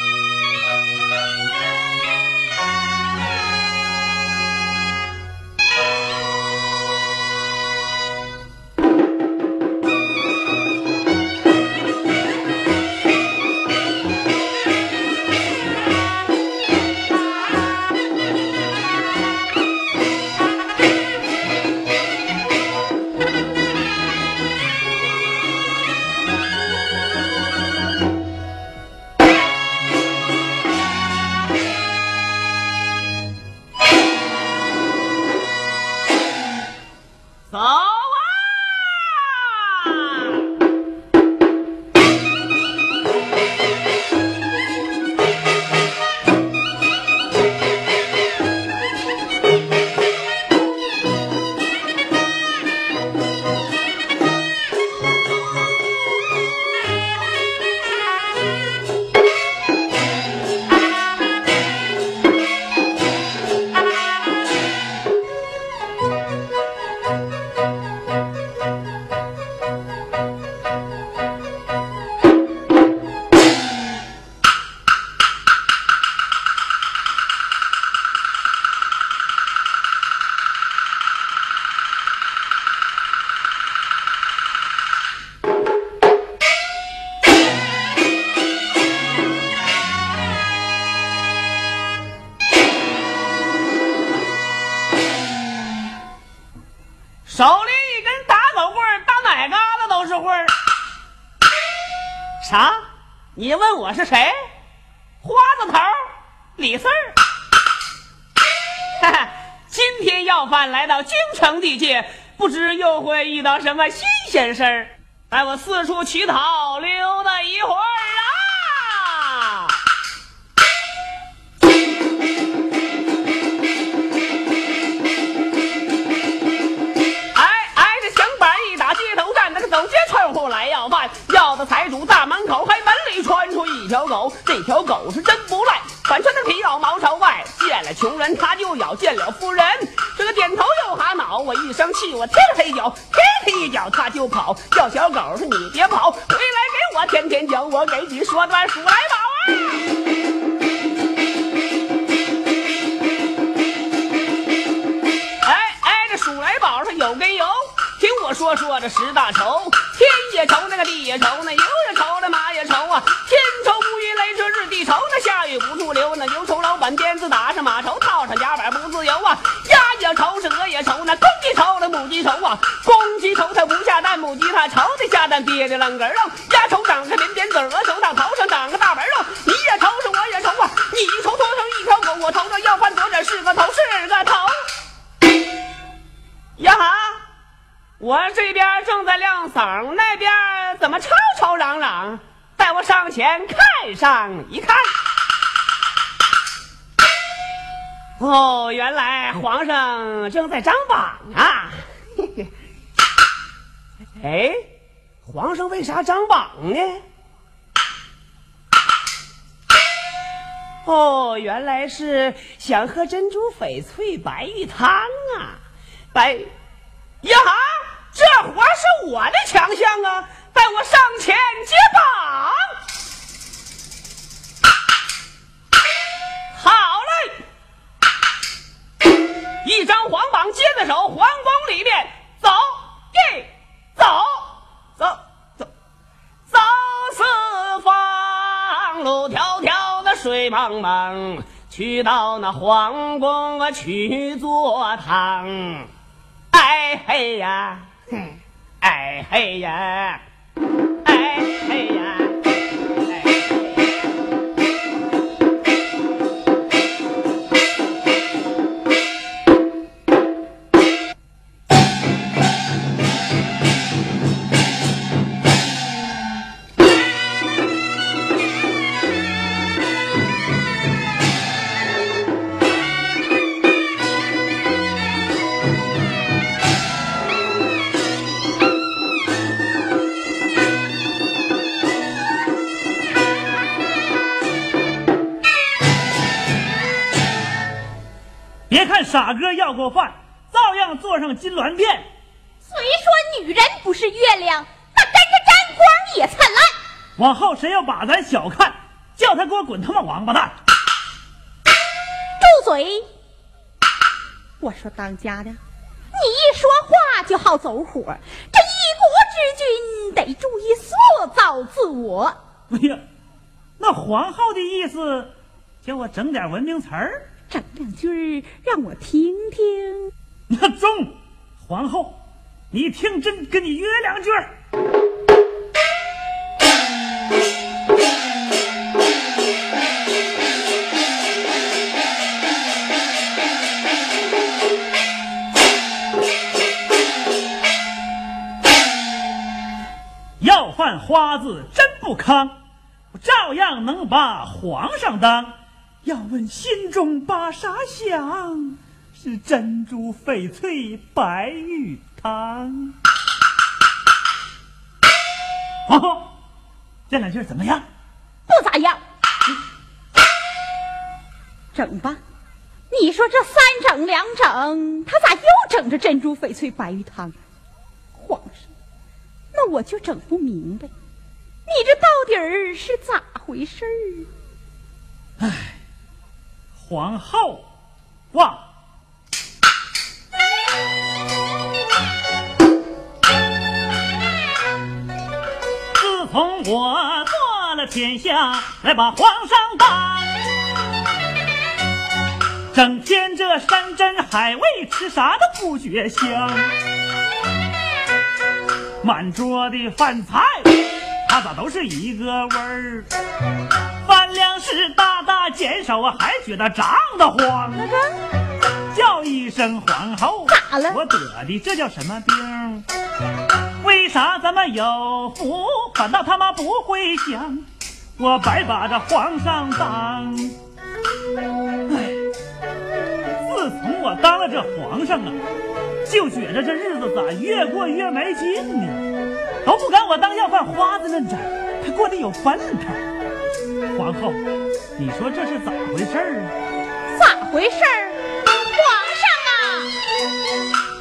我城地界，不知又会遇到什么新鲜事儿。待我四处乞讨，溜达财主大门口，嘿，门里窜出一条狗，这条狗是真不赖，反穿的皮袄毛朝外，见了穷人它就咬，见了富人这个点头又哈脑。我一生气，我踢了它一脚，踢它一脚它就跑。叫小狗说你别跑，回来给我天天讲，我给你说段数来宝啊！哎哎，这数来宝上有根油，听我说说这十大愁，天也愁，那个地也愁，那牛也愁，那马也愁啊，天。愁乌云来，这日地愁那下雨不住流，那牛愁老板鞭子打上马愁，套上夹板不自由啊。鸭也愁，是鹅也愁，那公鸡愁，那母鸡愁啊。公鸡愁它不下蛋，母鸡它愁的下蛋憋的愣根儿肉。鸭愁长个扁扁嘴，鹅愁它头上长个大白肉。你也愁，是我也愁啊。你愁多成一条狗，我愁着要饭多点是个头是个头。呀哈，我这边正在晾嗓，那边怎么吵吵嚷嚷？带我上前看上一看，哦，原来皇上正在张榜啊！哎，皇上为啥张榜呢？哦，原来是想喝珍珠翡翠白玉汤啊！白呀哈，这活是我的强项啊！带我上前接榜，好嘞！一张黄榜接在手，皇宫里面走，一走走走走四方，路迢迢的水茫茫，去到那皇宫啊去坐堂，哎嘿呀，哎嘿呀。哎嘿呀！傻哥要过饭，照样坐上金銮殿。虽说女人不是月亮，那跟着沾光也灿烂。往后谁要把咱小看，叫他给我滚他妈王八蛋！住嘴！我说当家的，你一说话就好走火，这一国之君得注意塑造自我。哎呀，那皇后的意思，叫我整点文明词儿，整两句让我听听。那中，皇后，你听朕跟你约两句。要换花子真不康，我照样能把皇上当。要问心中把啥想，是珍珠翡翠白玉汤。皇后，这两句怎么样？不咋样。整吧，你说这三整两整，他咋又整这珍珠翡翠白玉汤？皇上，那我就整不明白，你这到底儿是咋回事儿？唉，皇后，哇！自从我做了天下，来把皇上当，整天这山珍海味吃啥都不觉香，满桌的饭菜，它咋都是一个味儿？饭量是大大减少啊，还觉得胀得慌。叫一声皇后，咋了我得的这叫什么病？为啥咱们有福，反倒他妈不会享？我白把这皇上当。唉，自从我当了这皇上啊，就觉着这日子咋越过越没劲呢？都不敢我当要饭花子那阵，他过得有奔头。皇后，你说这是咋回事儿啊？咋回事儿？皇上啊，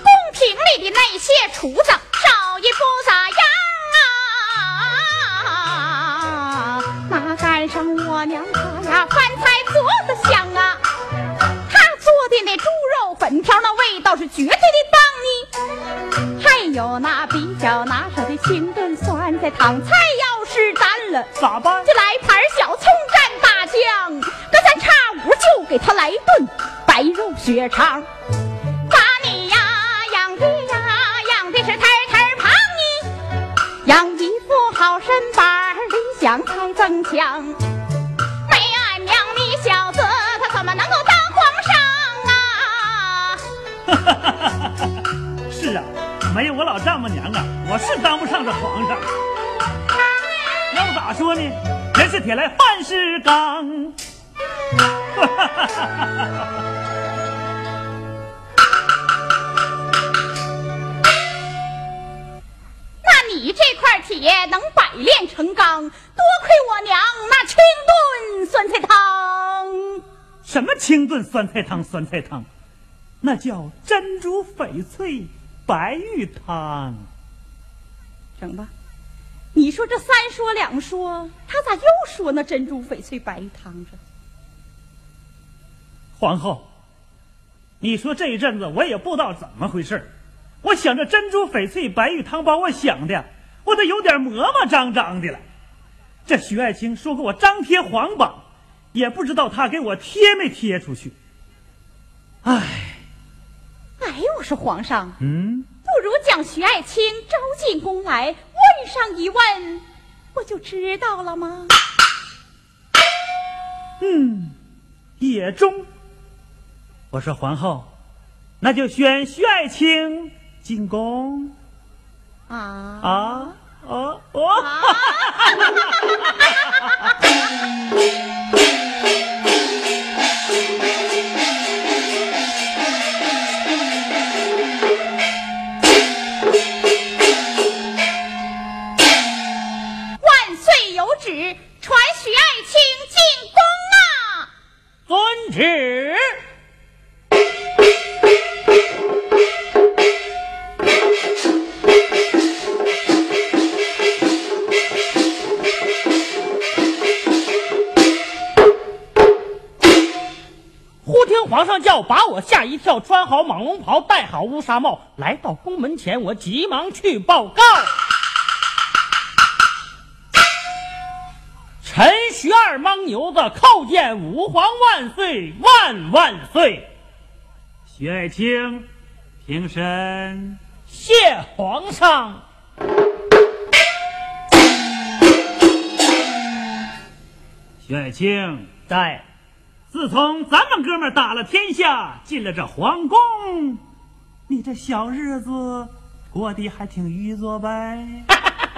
宫廷里的那些厨子手艺不咋样啊，哪赶上我娘她呀，饭菜做的香啊，她做的那猪肉粉条那味道是绝对的棒呢，还有那比较拿手的清炖酸菜汤，菜要是淡了。咋办？就给他来顿白肉血肠。把你呀养的呀养的是太太胖呢，养一副好身板儿，理想才增强。没俺娘你小子，他怎么能够当皇上啊？是啊，没有我老丈母娘啊，我是当不上这皇上。要不咋说呢？人是铁来，饭是钢。那你这块铁能百炼成钢，多亏我娘那清炖酸菜汤。什么清炖酸菜汤？酸菜汤，那叫珍珠翡翠白玉汤。整吧，你说这三说两说，他咋又说那珍珠翡翠白玉汤着？皇后，你说这一阵子我也不知道怎么回事儿我想着珍珠翡翠白玉汤，把我想的我都有点磨磨张张的了。这徐爱卿说给我张贴皇榜，也不知道他给我贴没贴出去。哎，哎，我说皇上，嗯，不如将徐爱卿招进宫来，问上一问，不就知道了吗？嗯，也中。我说皇后，那就选徐爱卿进宫啊啊哦哦。啊！万把我吓一跳。穿好蟒龙袍，戴好乌纱帽，来到宫门前，我急忙去报告。臣徐二莽牛子叩见吾皇万岁万万岁！徐爱卿，平身。谢皇上。徐爱卿在。自从咱们哥们打了天下，进了这皇宫，你这小日子过得还挺愉作呗？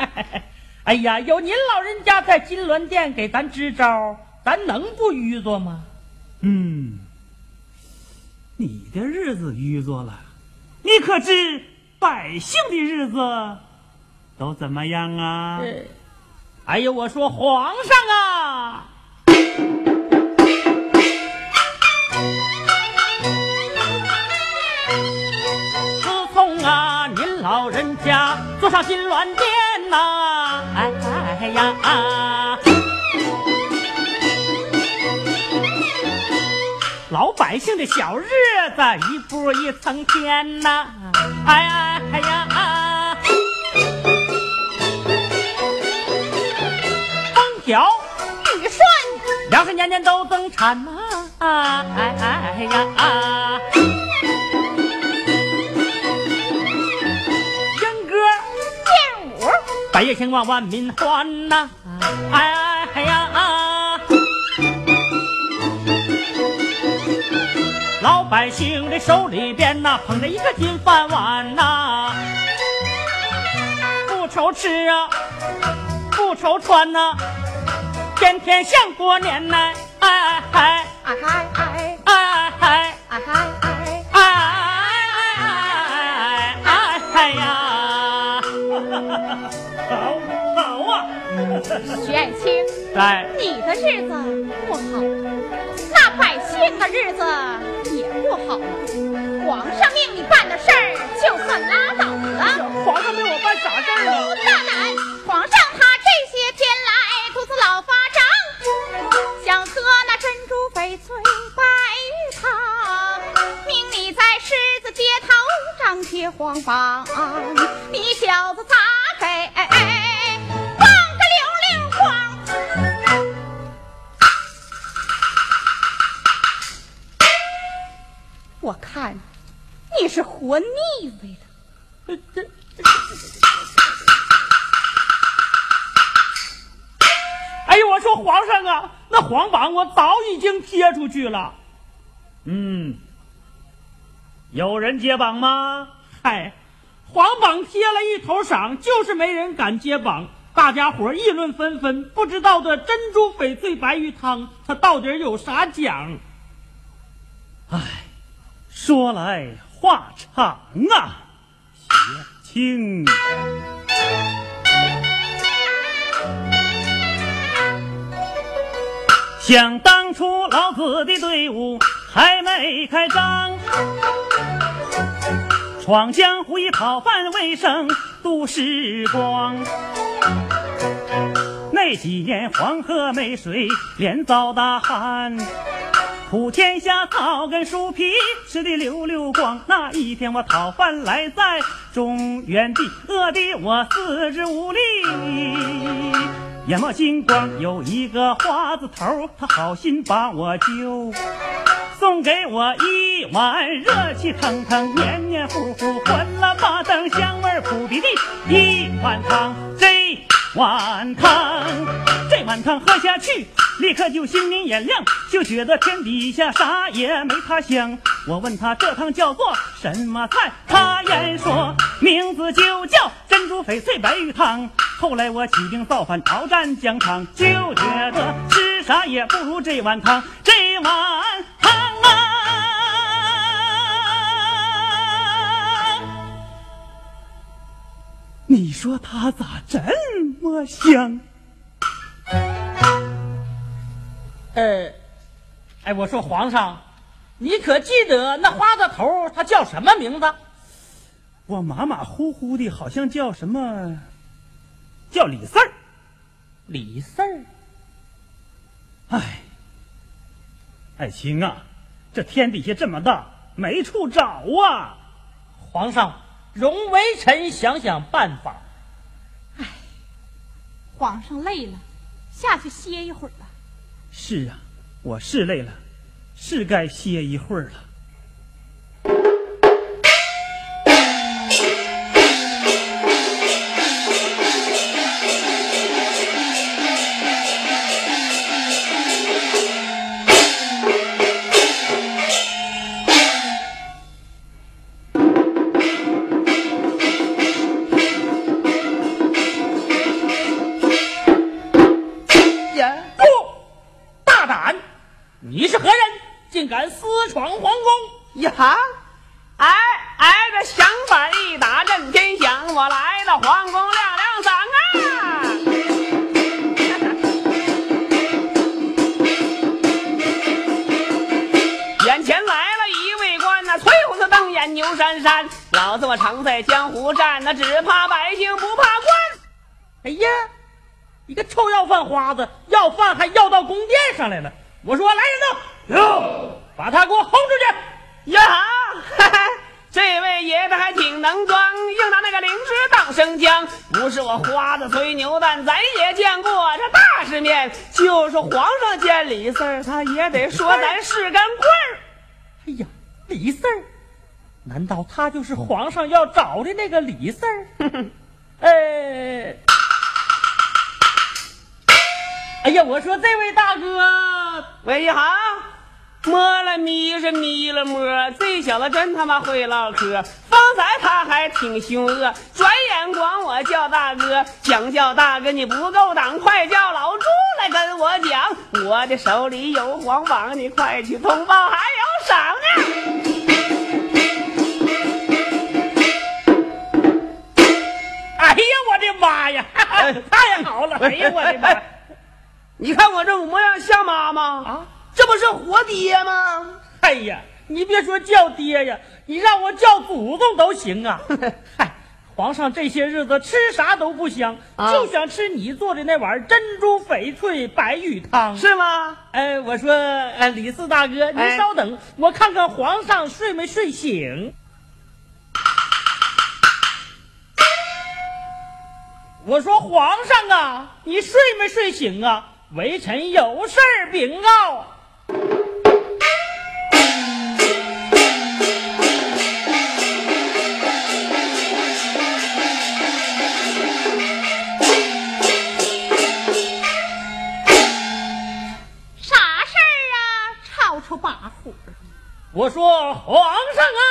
哎呀，有您老人家在金銮殿给咱支招，咱能不愚作吗？嗯，你的日子愚作了，你可知百姓的日子都怎么样啊？哎呀，我说皇上啊！老人家坐上金銮殿呐，哎哎呀，老百姓的小日子一步一层天呐，哎呀哎呀，风调雨顺，粮食年年都增产呐，哎哎呀。百业兴旺，万民欢呐！哎哎呀，啊老百姓的手里边呐，捧着一个金饭碗呐，不愁吃啊，不愁穿呐，天天像过年呐！哎哎哎哎。哎哎哎哎徐爱卿，在你的日子不好那百姓的日子也不好。皇上命你办的事儿，就算拉倒了。皇上命我办啥事儿了？大胆！皇上他这些天来肚子老发胀，想喝那珍珠翡翠白玉汤，命你在狮子街头张贴黄榜，你小子咋给？我看你是活腻歪了。哎呦，我说皇上啊，那黄榜我早已经贴出去了。嗯，有人接榜吗？嗨，黄榜贴了一头赏，就是没人敢接榜。大家伙议论纷纷，不知道的珍珠翡翠白玉汤，它到底有啥讲？说来话长啊，想当初老子的队伍还没开张，闯江湖以讨饭为生度时光。那几年黄河没水，连遭大旱。普天下草根树皮吃的溜溜光。那一天我讨饭来在中原地，饿的我四肢无力，眼冒金光。有一个花子头，他好心把我救，送给我一碗热气腾腾、黏黏糊糊、混了马灯香味扑鼻的一碗汤。这碗汤，这碗汤喝下去。立刻就心明眼亮，就觉得天底下啥也没它香。我问他这汤叫做什么菜，他言说名字就叫珍珠翡翠白玉汤。后来我起兵造反，鏖战疆场，就觉得吃啥也不如这碗汤，这碗汤啊！你说他咋这么香？呃，哎，我说皇上，你可记得那花子头他叫什么名字？我马马虎虎的，好像叫什么，叫李四儿。李四儿。哎，爱卿啊，这天底下这么大，没处找啊！皇上，容微臣想想办法。唉，皇上累了，下去歇一会儿吧。是啊，我是累了，是该歇一会儿了。一个臭要饭花子，要饭还要到宫殿上来了。我说来人呐，有，把他给我轰出去。呀哈，这位爷他还挺能装，硬拿那个灵芝当生姜。不是我花子吹牛蛋，咱也见过这大世面。就是皇上见李四儿，他也得说咱是根棍儿。哎呀，李四儿。难道他就是皇上要找的那个李四儿？哎，哎呀，我说这位大哥，喂你好，摸了咪是咪了摸，这小子真他妈会唠嗑。方才他还挺凶恶，转眼管我叫大哥，想叫大哥你不够胆，快叫老朱来跟我讲，我的手里有黄榜，你快去通报，还有赏呢。哎呀，我的妈呀，太好了！哎呀，我的妈！你看我这模样像妈吗？啊，这不是活爹吗？哎呀，你别说叫爹呀，你让我叫祖宗都行啊！嗨，皇上这些日子吃啥都不香，就想吃你做的那碗珍珠翡翠白玉汤，是吗？哎，我说，哎，李四大哥，您稍等，我看看皇上睡没睡醒。我说皇上啊，你睡没睡醒啊？微臣有事儿禀告。啥事儿啊？吵吵把火。我说皇上啊。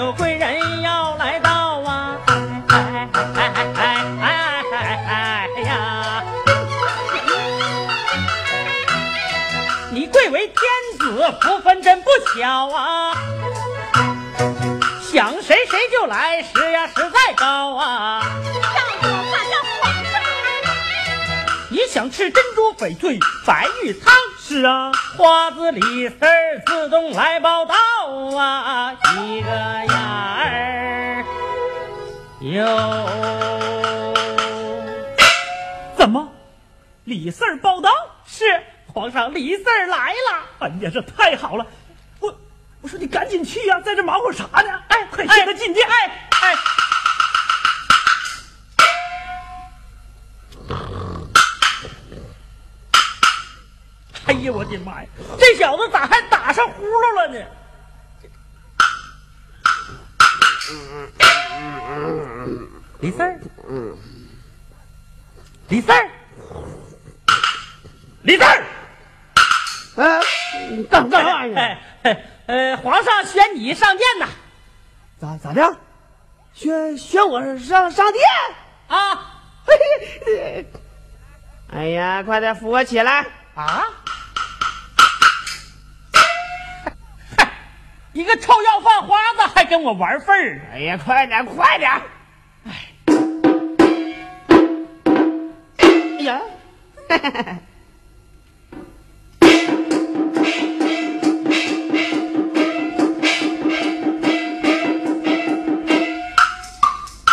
有贵人要来到啊！哎哎哎哎哎哎哎呀！你贵为天子，福分真不小啊！想谁谁就来，实呀实在高啊！让我看这皇上！你想吃珍珠翡翠白玉汤？是啊，花子李四自动来报道啊，一个呀儿哟，怎么？李四儿报道？是皇上，李四儿来了。哎呀，这太好了！我我说你赶紧去呀，在这忙活啥呢？哎，快接他进殿！哎哎。哎呀，我的妈呀！这小子咋还打上呼噜了呢？李三儿，李三儿，李三儿，啊，干干啥呀？哎，呃，皇上选你上殿呐？咋咋的？选选我上上殿啊？哎呀，快点扶我起来啊！一个臭要饭花子还跟我玩份儿！哎呀，快点，快点！哎，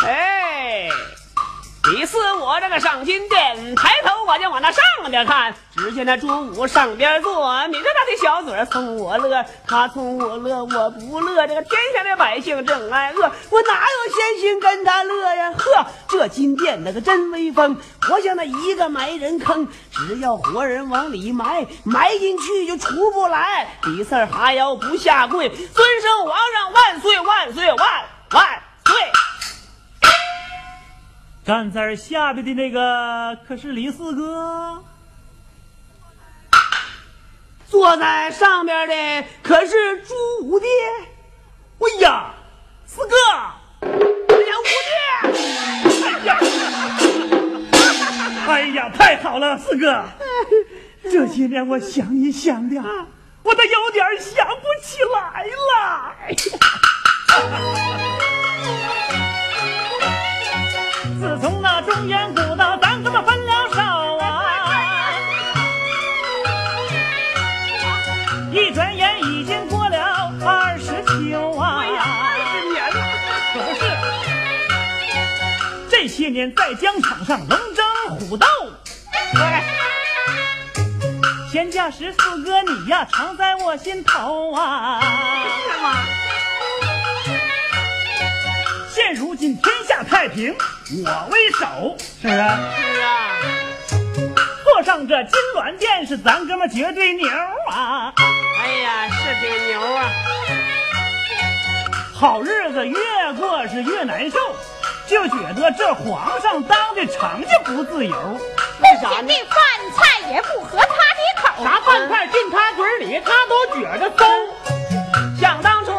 哎，你是我这个上金殿，抬头我就往那上边看，只见那朱武上边坐，抿着他的小嘴冲我乐，他冲我乐，我不乐。这个天下的百姓正挨饿，我哪有闲心跟他乐呀？呵，这金殿那个真威风，活像那一个埋人坑，只要活人往里埋，埋进去就出不来。李四儿还要不下跪，尊声皇上万岁万岁万万岁！站在下边的那个可是李四哥，坐在上边的可是朱五爹。哎呀，四哥，哎呀，五爹！哎呀，哎呀太好了，四哥，这些年我想一想的，我都有点想不起来了。自从那中原古在疆场上龙争虎斗，闲暇时四哥你呀常在我心头啊。是吗？现如今天下太平，我为首，是不是？是啊。坐上这金銮殿是咱哥们绝对牛啊！哎呀，是挺牛啊！好日子越过是越难受，就觉得这皇上当的成就不自由。为啥呢？饭菜也不合他的口。啥饭菜进他嘴里，他都觉得馊。想当初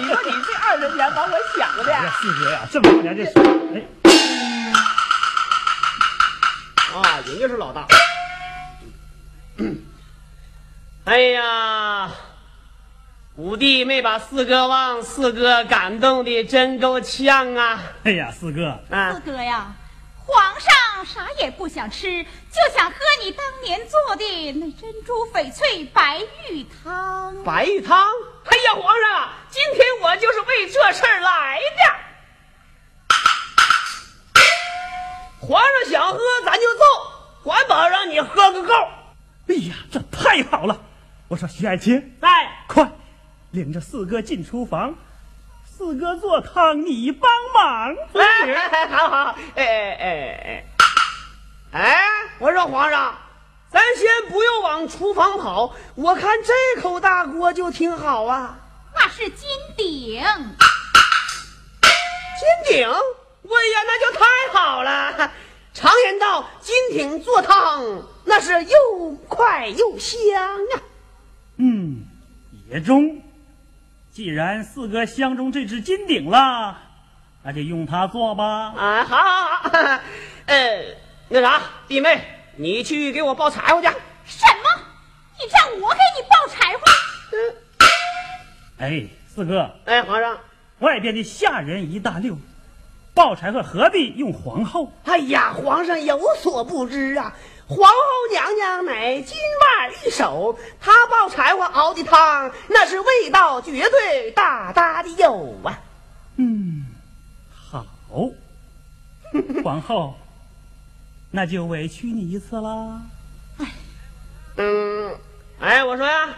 你说你这二十年把我想的，四哥呀，这么多年这是，哎，啊，人家是老大。哎呀，五弟没把四哥忘，四哥感动的真够呛啊！哎呀，四哥，啊。四，哥呀，皇上啥也不想吃，就想喝你当年做的那珍珠翡翠白玉汤。白玉汤。哎呀，皇上啊，今天我就是为这事儿来的。皇上想喝咱就奏，管保让你喝个够。哎呀，这太好了！我说徐爱卿，哎，快领着四哥进厨房，四哥做汤，你帮忙。哎好好，哎哎哎哎，哎，我说皇上，咱先不用往厨房跑，我看这口大锅就挺好啊。那是金鼎，金鼎，哎呀，那就太好了。常言道，金鼎做汤，那是又快又香啊。嗯，也中。既然四哥相中这只金鼎了，那就用它做吧。啊，好好好，呃，那啥，弟妹，你去给我抱柴火去。什么？你让我给你抱柴火？嗯，哎，四哥，哎，皇上，外边的下人一大溜，抱柴火何必用皇后？哎呀，皇上有所不知啊，皇后娘娘乃金腕一手，她抱柴火熬的汤，那是味道绝对大大的有啊。嗯，好，皇后，那就委屈你一次啦。嗯，哎，我说呀，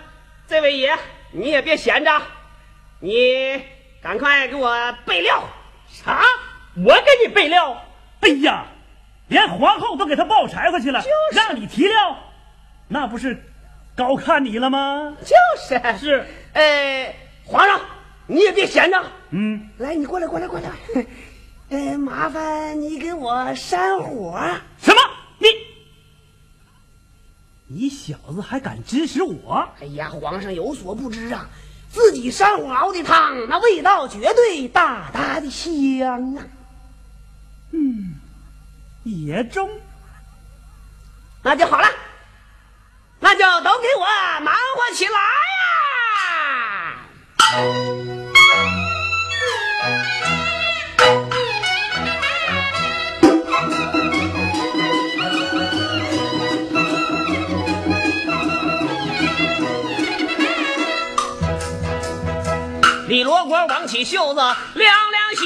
这位爷，你也别闲着，你赶快给我备料。啥？我给你备料？哎呀，连皇后都给他抱柴火去了，就是让你提料，那不是高看你了吗？就是是，呃，皇上，你也别闲着，嗯，来，你过来，过来，过来。呃，麻烦你给我扇火。什么？你你小子还敢指使我？哎呀，皇上有所不知啊，自己扇火熬的汤，那味道绝对大大的香啊！也中。那就好了，那就都给我忙活起来呀！李罗锅挽起袖子亮亮鞋，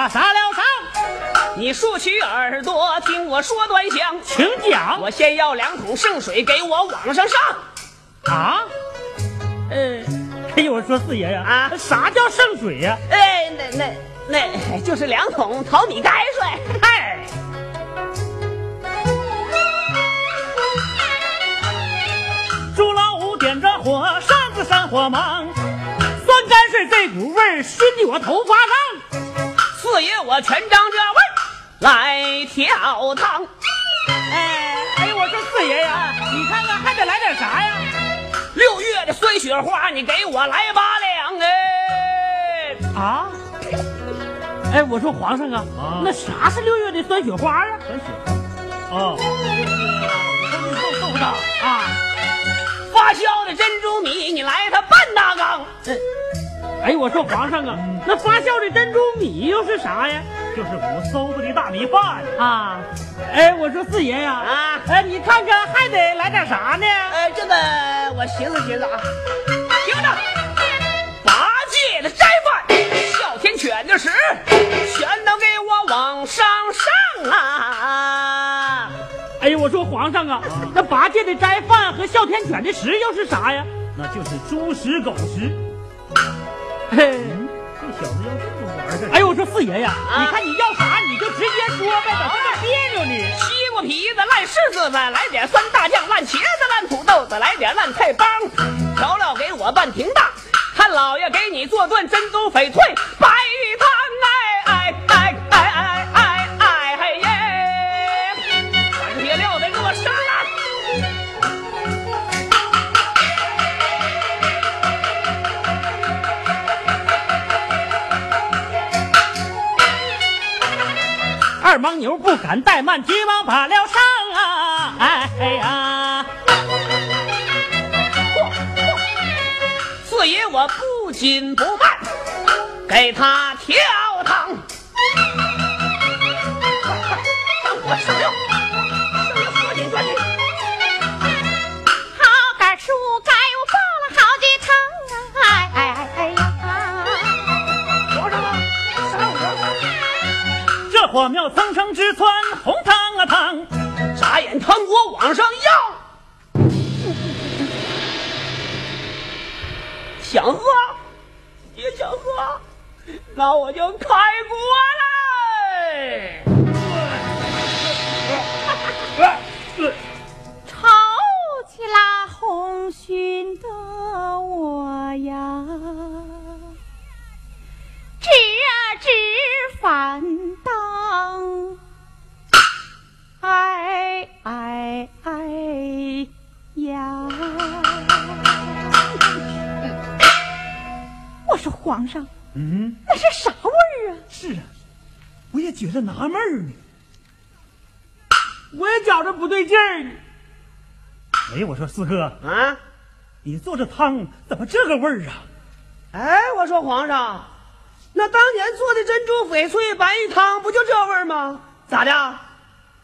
把啥了上？你竖起耳朵听我说端详，请讲。我先要两桶圣水给我往上上。啊，呃，哎呦，我说四爷呀，啊啥叫圣水呀？哎，那那那就是两桶淘米泔水。哎，朱老五点着火，扇子扇火忙，酸泔水这股味儿熏得我头发烫。四爷我全张家味儿来调汤。哎，哎呦，我说四爷呀，你看看还得来点啥呀？六月的酸雪花，你给我来八两哎！啊？哎，我说皇上啊，啊那啥是六月的酸雪花啊？酸雪花。哦，就是豆豆的啊。发酵的珍珠米，你来它半大缸。哎，我说皇上啊，那发酵的珍珠米又是啥呀？就是五馊子的大米饭。啊，哎，我说四爷呀，啊哎，你看看还得来点啥呢？哎，这个我寻思寻思啊，听着，八戒的斋饭，哮天犬的食，全都给我往上上啊！哎呦，我说皇上啊，那八戒的斋饭和哮天犬的食又是啥呀？那就是猪食狗食。嘿，这小子要这么玩儿，哎呦，我说四爷呀，啊你看你要啥你就直接说呗，咋这么别扭呢？西瓜皮子、烂柿子，再来点酸大酱、烂茄子、烂土豆，子来点烂菜帮，调料给我半瓶大。看老爷给你做顿珍珠翡翠二盲牛不敢怠慢，急忙把了上啊！哎呀，四爷我不紧不慢，给他跳堂。快快上火上料，火苗蹭蹭直窜，红汤啊汤！眨眼汤锅往上要，想喝也想喝，那我就说四哥，啊，你做这汤怎么这个味儿啊？哎，我说皇上，那当年做的珍珠翡翠白玉汤不就这味儿吗？咋的？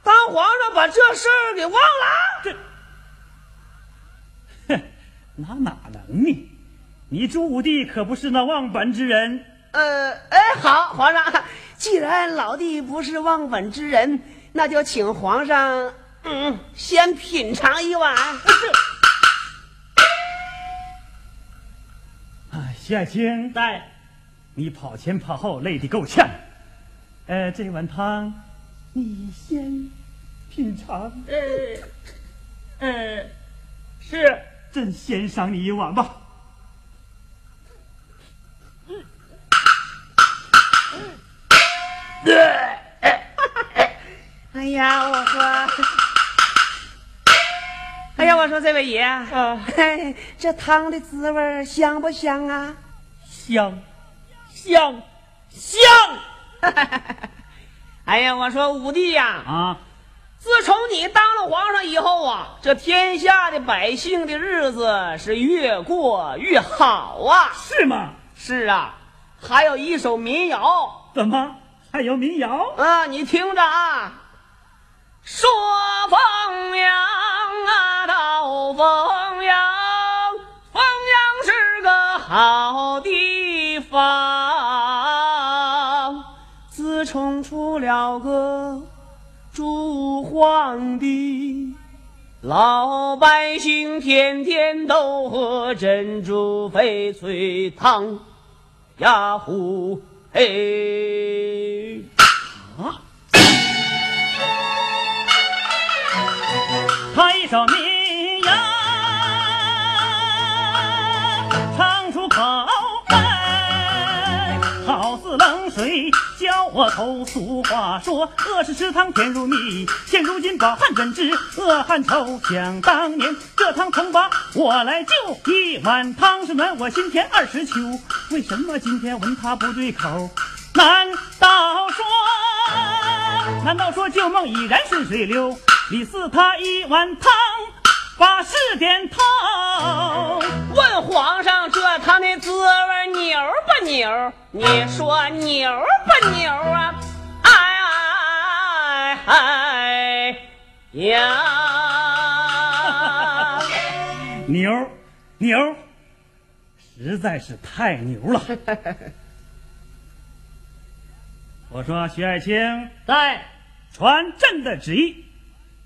当皇上把这事儿给忘了？这，哼，那哪能呢？你朱武帝可不是那忘本之人。呃，哎，好，皇上，既然老弟不是忘本之人，那就请皇上，嗯，先品尝一碗。啊，徐爱卿，在，你跑前跑后，累得够呛。呃，这碗汤，你先品尝。呃，呃，是，朕先赏你一碗吧。哎呀，我说，哎呀，我说这位爷，啊，这汤的滋味香不香啊？香，香，香。哎呀，我说五弟呀，啊，自从你当了皇上以后啊，这天下的百姓的日子是越过越好啊。是吗？是啊，还有一首民谣怎么还有民谣？啊，你听着啊，说凤阳啊，到凤阳，凤阳是个好地方。自从出了个朱皇帝，老百姓天天都喝珍珠翡翠汤呀呼嘿。唱一首谁教我头。俗话说，恶是食汤甜如蜜，现如今饱汉怎知恶汉愁。想当年这汤曾把我来救，一碗汤是暖我心田二十秋。为什么今天闻它不对口？难道说？难道说旧梦已然顺水流？李四他一碗汤，把事点透。问皇上这汤的滋味牛不牛？你说牛不牛啊？哎哎呀！牛牛，实在是太牛了。我说徐爱卿，在，传朕的旨意，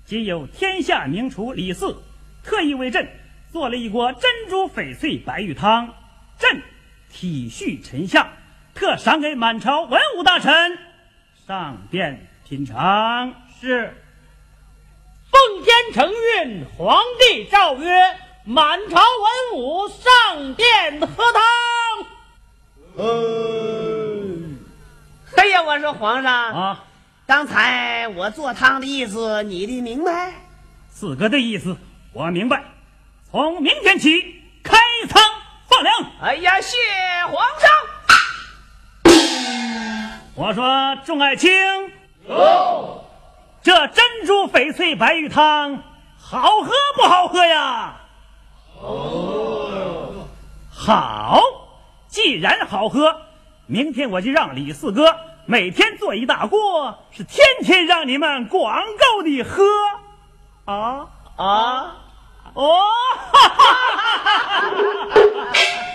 今有天下名厨李四，特意为朕做了一锅珍珠翡翠白玉汤，朕体恤臣下，特赏给满朝文武大臣上殿品尝。是。奉天承运，皇帝诏曰：满朝文武上殿喝汤。哎呀，我说皇上，啊，刚才我做汤的意思，你的明白？四哥的意思我明白，从明天起开仓放粮。哎呀，谢皇上。我说众爱卿，有这珍珠翡翠白玉汤好喝不好喝呀？好，既然好喝，明天我就让李四哥每天做一大锅，是天天让你们广够的喝。啊啊，哦，哈哈哈哈哈！